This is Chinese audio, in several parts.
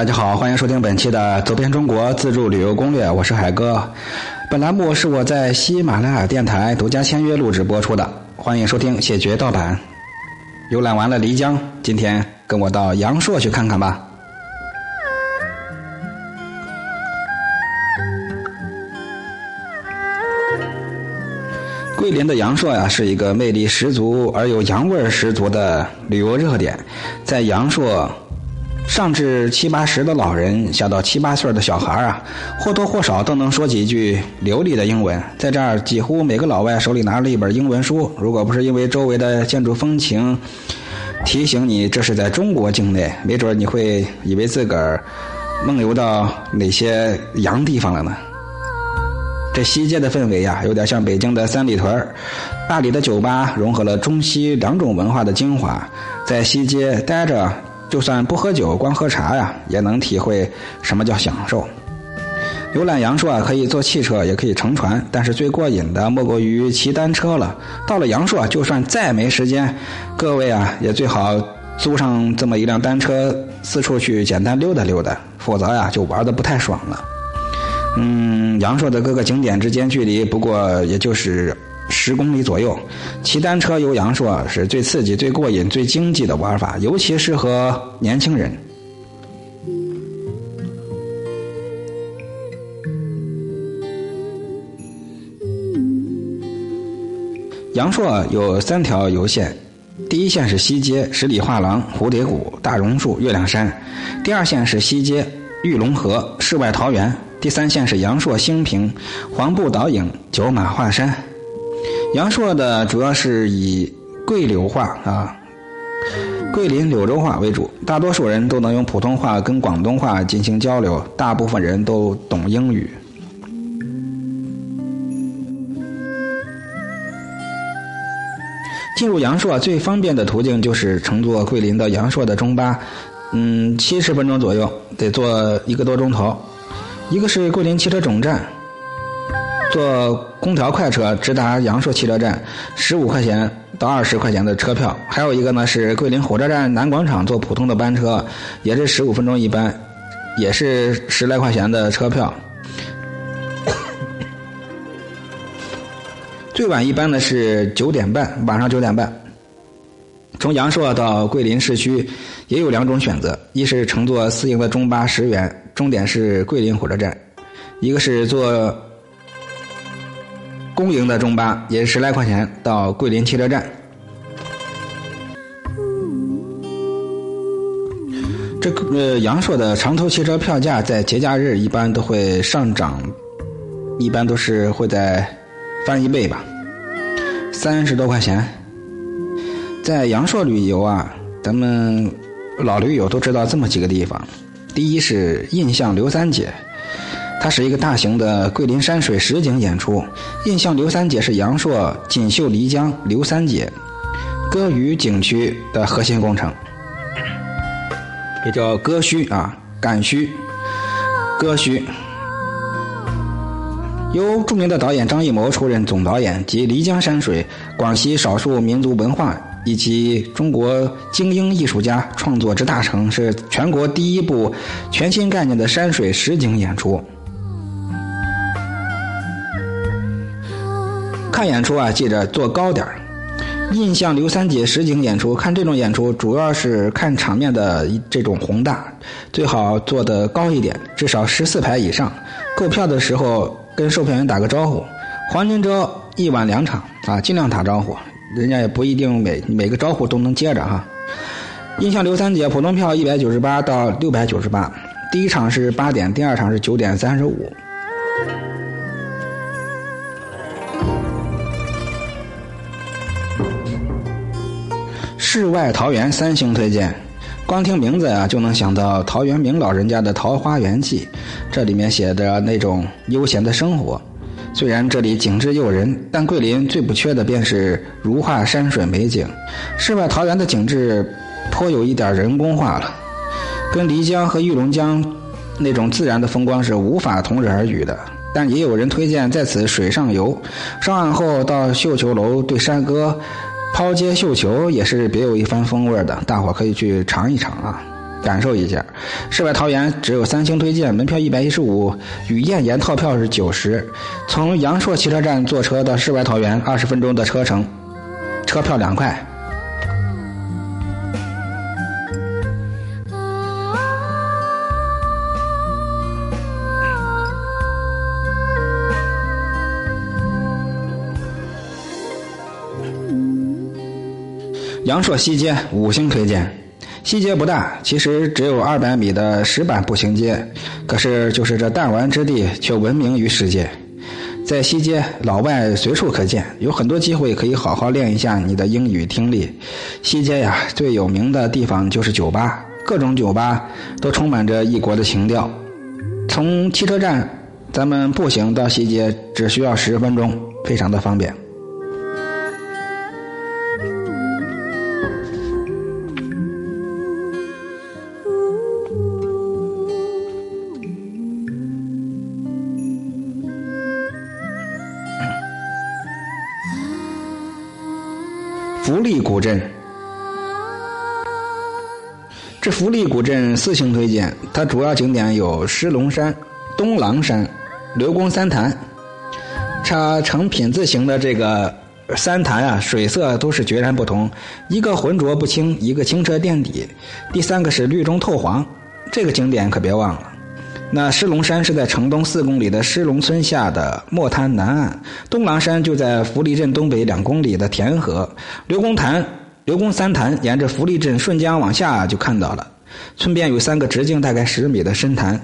大家好，欢迎收听本期的《走遍中国自助旅游攻略》，我是海哥。本栏目是我在喜马拉雅电台独家签约录制播出的，欢迎收听谢绝盗版。游览完了漓江，今天跟我到阳朔去看看吧。桂林的阳朔呀，是一个魅力十足而又洋味十足的旅游热点，在阳朔。上至七八十的老人，下到七八岁的小孩啊，或多或少都能说几句流利的英文。在这儿，几乎每个老外手里拿着一本英文书。如果不是因为周围的建筑风情提醒你这是在中国境内，没准你会以为自个儿梦游到哪些洋地方了呢？这西街的氛围呀，有点像北京的三里屯大理的酒吧融合了中西两种文化的精华，在西街待着。就算不喝酒，光喝茶呀，也能体会什么叫享受。游览阳朔啊，可以坐汽车，也可以乘船，但是最过瘾的莫过于骑单车了。到了阳朔，就算再没时间，各位啊，也最好租上这么一辆单车，四处去简单溜达溜达，否则呀，就玩的不太爽了。嗯，阳朔的各个景点之间距离不过也就是。十公里左右，骑单车游阳朔是最刺激、最过瘾、最经济的玩法，尤其适合年轻人。阳朔有三条游线，第一线是西街十里画廊、蝴蝶谷、大榕树、月亮山；第二线是西街玉龙河、世外桃源；第三线是阳朔兴平、黄布倒影、九马画山。阳朔的主要是以桂柳话啊，桂林柳州话为主，大多数人都能用普通话跟广东话进行交流，大部分人都懂英语。进入阳朔最方便的途径就是乘坐桂林的阳朔的中巴，嗯，七十分钟左右，得坐一个多钟头。一个是桂林汽车总站。坐空调快车直达阳朔汽车站，十五块钱到二十块钱的车票。还有一个呢是桂林火车站南广场坐普通的班车，也是十五分钟一班，也是十来块钱的车票。最晚一班呢是九点半，晚上九点半。从阳朔到桂林市区也有两种选择：一是乘坐私营的中巴十元，终点是桂林火车站；一个是坐。公营的中巴也十来块钱到桂林汽车站。这个呃，阳朔的长途汽车票价在节假日一般都会上涨，一般都是会在翻一倍吧，三十多块钱。在阳朔旅游啊，咱们老驴友都知道这么几个地方：第一是印象刘三姐。它是一个大型的桂林山水实景演出，印象刘三姐是阳朔锦绣漓江刘三姐歌舆景区的核心工程，也叫歌墟啊，赶墟。歌墟，由著名的导演张艺谋出任总导演，及漓江山水、广西少数民族文化以及中国精英艺术家创作之大成，是全国第一部全新概念的山水实景演出。看演出啊，记着坐高点儿。印象刘三姐实景演出，看这种演出主要是看场面的这种宏大，最好坐得高一点，至少十四排以上。购票的时候跟售票员打个招呼，黄金周一晚两场啊，尽量打招呼，人家也不一定每每个招呼都能接着哈。印象刘三姐普通票一百九十八到六百九十八，第一场是八点，第二场是九点三十五。世外桃源三星推荐，光听名字啊就能想到陶渊明老人家的《桃花源记》，这里面写的那种悠闲的生活。虽然这里景致诱人，但桂林最不缺的便是如画山水美景。世外桃源的景致颇有一点人工化了，跟漓江和玉龙江那种自然的风光是无法同日而语的。但也有人推荐在此水上游，上岸后到绣球楼对山歌。抛接绣球也是别有一番风味的，大伙可以去尝一尝啊！感受一下。世外桃源只有三星推荐，门票一百一十五，与燕岩套票是九十。从阳朔汽车站坐车到世外桃源，二十分钟的车程，车票两块。阳朔西街五星推荐，西街不大，其实只有二百米的石板步行街，可是就是这弹丸之地，却闻名于世界。在西街，老外随处可见，有很多机会可以好好练一下你的英语听力。西街呀，最有名的地方就是酒吧，各种酒吧都充满着异国的情调。从汽车站，咱们步行到西街只需要十分钟，非常的方便。福利古镇，这福利古镇四星推荐。它主要景点有石龙山、东狼山、刘公三潭。它呈品字形的这个三潭啊，水色都是截然不同，一个浑浊不清，一个清澈见底，第三个是绿中透黄。这个景点可别忘了。那狮龙山是在城东四公里的狮龙村下的莫滩南岸，东郎山就在福利镇东北两公里的田河，刘公潭、刘公三潭沿着福利镇顺江往下就看到了，村边有三个直径大概十米的深潭。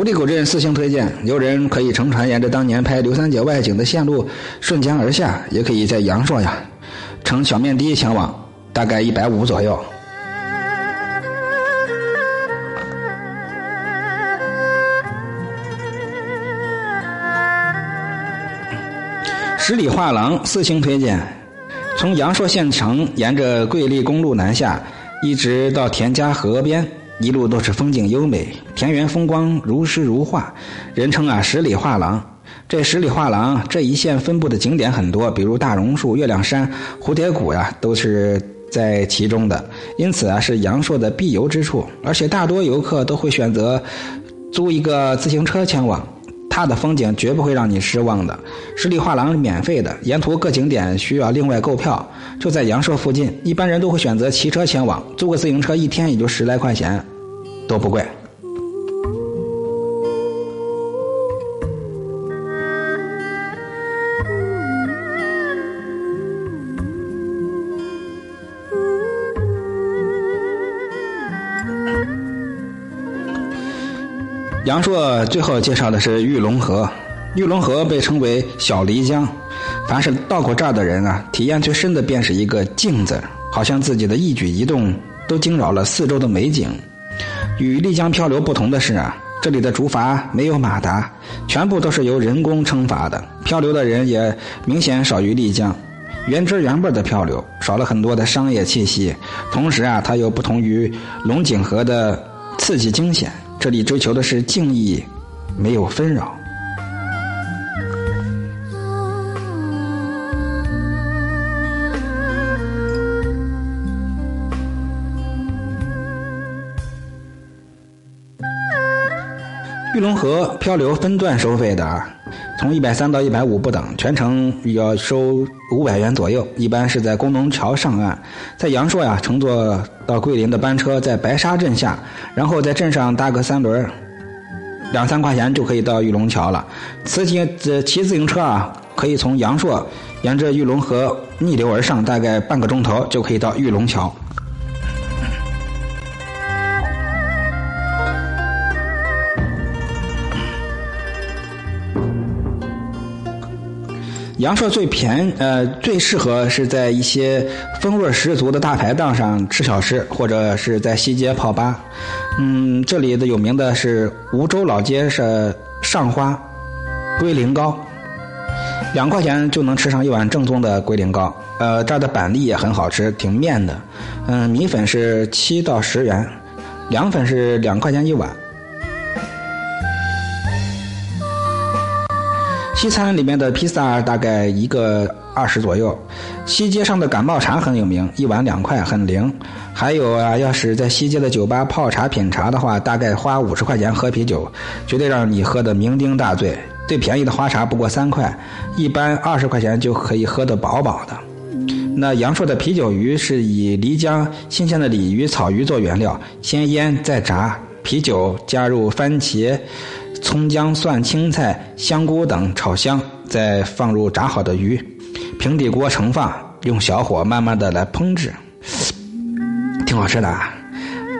福利古镇四星推荐，游人可以乘船沿着当年拍刘三姐外景的线路顺江而下，也可以在阳朔呀乘小面的前往，大概一百五左右。十里画廊四星推荐，从阳朔县城沿着桂丽公路南下，一直到田家河边。一路都是风景优美，田园风光如诗如画，人称啊十里画廊。这十里画廊这一线分布的景点很多，比如大榕树、月亮山、蝴蝶谷呀，都是在其中的。因此啊，是阳朔的必游之处，而且大多游客都会选择租一个自行车前往。它的风景绝不会让你失望的。十里画廊是免费的，沿途各景点需要另外购票。就在阳朔附近，一般人都会选择骑车前往，租个自行车一天也就十来块钱，都不贵。阳朔最后介绍的是玉龙河，玉龙河被称为小漓江。凡是到过这儿的人啊，体验最深的便是一个“静”字，好像自己的一举一动都惊扰了四周的美景。与丽江漂流不同的是啊，这里的竹筏没有马达，全部都是由人工撑筏的，漂流的人也明显少于丽江，原汁原味的漂流，少了很多的商业气息。同时啊，它又不同于龙井河的刺激惊险。这里追求的是静意，没有纷扰。玉龙河漂流分段收费的啊，从一百三到一百五不等，全程要收五百元左右。一般是在工农桥上岸，在阳朔呀乘坐到桂林的班车，在白沙镇下，然后在镇上搭个三轮，两三块钱就可以到玉龙桥了。骑自骑自行车啊，可以从阳朔沿着玉龙河逆流而上，大概半个钟头就可以到玉龙桥。阳朔最便呃最适合是在一些风味十足的大排档上吃小吃，或者是在西街泡吧。嗯，这里的有名的是梧州老街是上花龟苓膏，两块钱就能吃上一碗正宗的龟苓膏。呃，这儿的板栗也很好吃，挺面的。嗯，米粉是七到十元，凉粉是两块钱一碗。西餐里面的披萨大概一个二十左右。西街上的感冒茶很有名，一碗两块，很灵。还有啊，要是在西街的酒吧泡茶品茶的话，大概花五十块钱喝啤酒，绝对让你喝得酩酊大醉。最便宜的花茶不过三块，一般二十块钱就可以喝得饱饱的。那阳朔的啤酒鱼是以漓江新鲜的鲤鱼、草鱼做原料，先腌再炸，啤酒加入番茄、葱姜蒜、青菜、香菇等炒香，再放入炸好的鱼，平底锅盛放，用小火慢慢的来烹制，挺好吃的。啊。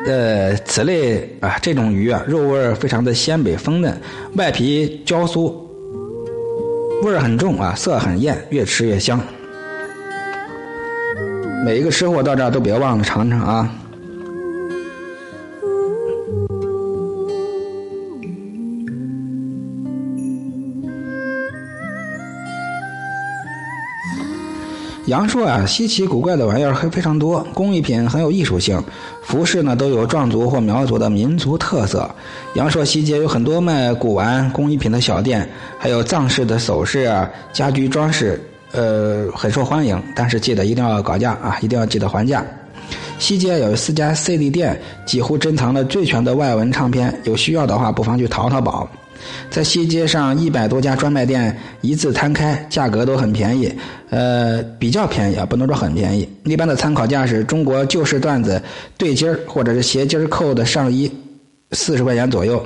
呃，此类啊这种鱼啊，肉味非常的鲜美丰嫩，外皮焦酥，味儿很重啊，色很艳，越吃越香。每一个吃货到这儿都别忘了尝尝啊！阳朔啊，稀奇古怪的玩意儿还非常多，工艺品很有艺术性，服饰呢都有壮族或苗族的民族特色。阳朔西街有很多卖古玩、工艺品的小店，还有藏式的首饰啊、家居装饰。呃，很受欢迎，但是记得一定要搞价啊，一定要记得还价。西街有四家 CD 店，几乎珍藏了最全的外文唱片，有需要的话不妨去淘淘宝。在西街上一百多家专卖店一字摊开，价格都很便宜，呃，比较便宜啊，不能说很便宜。一般的参考价是中国旧式缎子对襟儿或者是斜襟儿扣的上衣，四十块钱左右。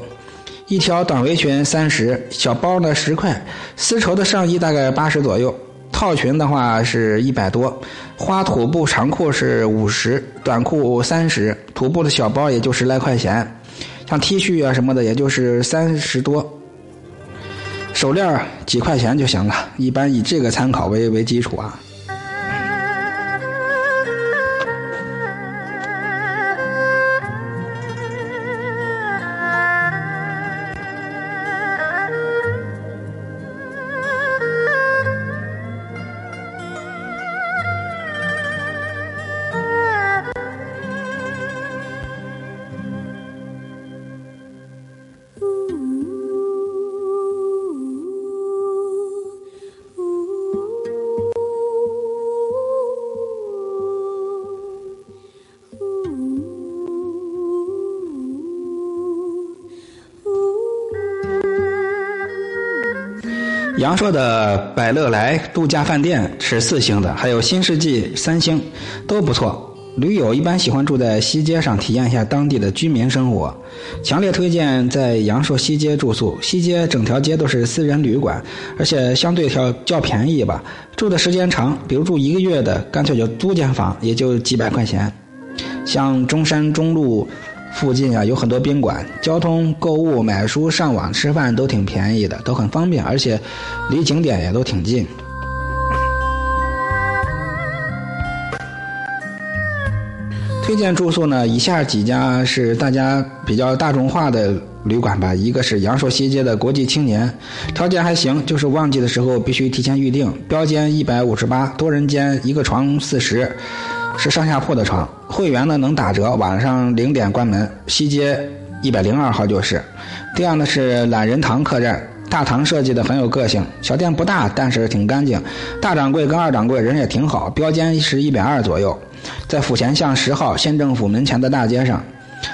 一条短围裙三十，小包呢十块，丝绸的上衣大概八十左右。套裙的话是一百多，花土布长裤是五十，短裤三十，土布的小包也就十来块钱，像 T 恤啊什么的也就是三十多，手链几块钱就行了，一般以这个参考为为基础啊。阳朔的百乐来度假饭店是四星的，还有新世纪三星，都不错。驴友一般喜欢住在西街上，体验一下当地的居民生活。强烈推荐在阳朔西街住宿，西街整条街都是私人旅馆，而且相对较较便宜吧。住的时间长，比如住一个月的，干脆就租间房，也就几百块钱。像中山中路。附近啊有很多宾馆，交通、购物、买书、上网、吃饭都挺便宜的，都很方便，而且离景点也都挺近。推荐住宿呢，以下几家是大家比较大众化的旅馆吧。一个是阳朔西街的国际青年，条件还行，就是旺季的时候必须提前预定，标间一百五十八，多人间一个床四十。是上下铺的床，会员呢能打折，晚上零点关门。西街一百零二号就是。第二呢是懒人堂客栈，大堂设计的很有个性，小店不大，但是挺干净。大掌柜跟二掌柜人也挺好，标间是一百二左右，在府前巷十号县政府门前的大街上。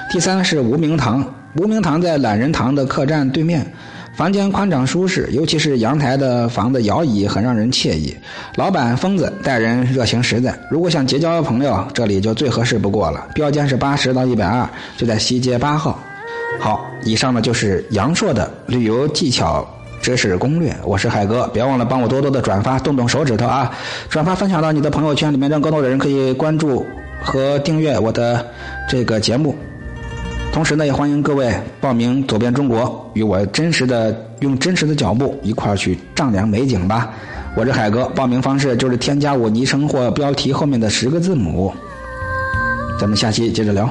第三是无名堂，无名堂在懒人堂的客栈对面。房间宽敞舒适，尤其是阳台的房子摇椅很让人惬意。老板疯子，待人热情实在。如果想结交朋友，这里就最合适不过了。标间是八十到一百二，就在西街八号。好，以上呢就是阳朔的旅游技巧知识攻略。我是海哥，别忘了帮我多多的转发，动动手指头啊！转发分享到你的朋友圈里面，让更多的人可以关注和订阅我的这个节目。同时呢，也欢迎各位报名走遍中国，与我真实的用真实的脚步一块儿去丈量美景吧。我是海哥，报名方式就是添加我昵称或标题后面的十个字母。咱们下期接着聊。